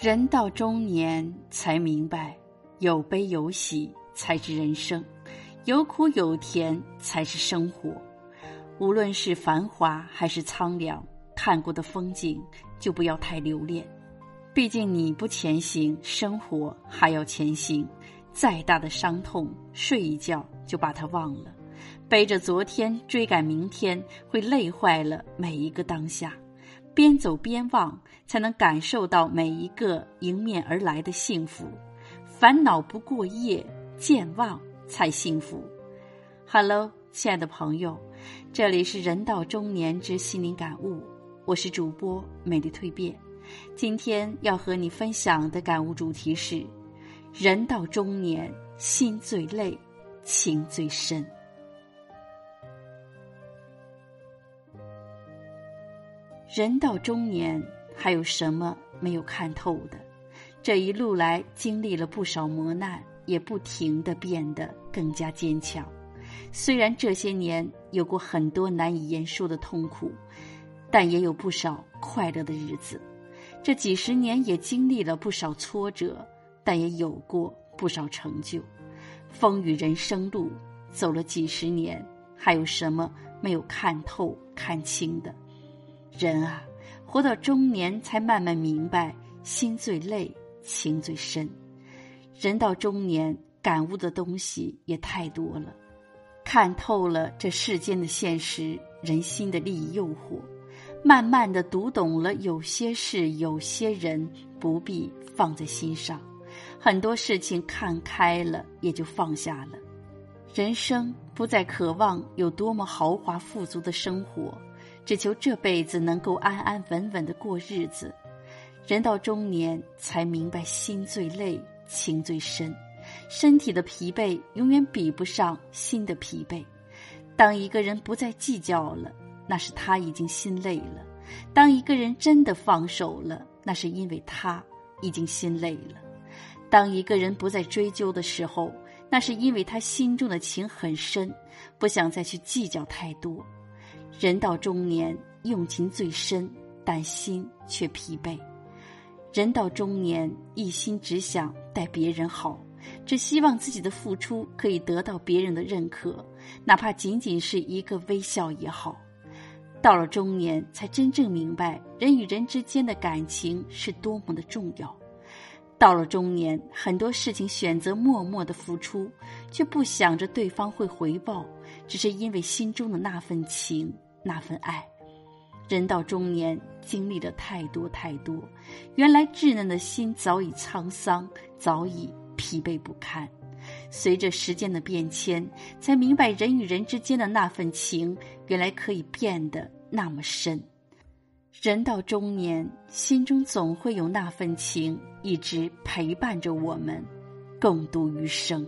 人到中年才明白，有悲有喜才是人生，有苦有甜才是生活。无论是繁华还是苍凉，看过的风景就不要太留恋。毕竟你不前行，生活还要前行。再大的伤痛，睡一觉就把它忘了。背着昨天追赶明天，会累坏了每一个当下。边走边忘，才能感受到每一个迎面而来的幸福。烦恼不过夜，健忘才幸福。Hello，亲爱的朋友，这里是人到中年之心灵感悟，我是主播美丽蜕变。今天要和你分享的感悟主题是：人到中年，心最累，情最深。人到中年，还有什么没有看透的？这一路来经历了不少磨难，也不停的变得更加坚强。虽然这些年有过很多难以言说的痛苦，但也有不少快乐的日子。这几十年也经历了不少挫折，但也有过不少成就。风雨人生路，走了几十年，还有什么没有看透、看清的？人啊，活到中年才慢慢明白，心最累，情最深。人到中年，感悟的东西也太多了，看透了这世间的现实，人心的利益诱惑，慢慢的读懂了有些事、有些人不必放在心上，很多事情看开了，也就放下了。人生不再渴望有多么豪华富足的生活。只求这辈子能够安安稳稳的过日子。人到中年才明白，心最累，情最深。身体的疲惫永远比不上心的疲惫。当一个人不再计较了，那是他已经心累了；当一个人真的放手了，那是因为他已经心累了；当一个人不再追究的时候，那是因为他心中的情很深，不想再去计较太多。人到中年，用情最深，但心却疲惫。人到中年，一心只想待别人好，只希望自己的付出可以得到别人的认可，哪怕仅仅是一个微笑也好。到了中年，才真正明白人与人之间的感情是多么的重要。到了中年，很多事情选择默默的付出，却不想着对方会回报，只是因为心中的那份情。那份爱，人到中年，经历了太多太多，原来稚嫩的心早已沧桑，早已疲惫不堪。随着时间的变迁，才明白人与人之间的那份情，原来可以变得那么深。人到中年，心中总会有那份情，一直陪伴着我们，共度余生。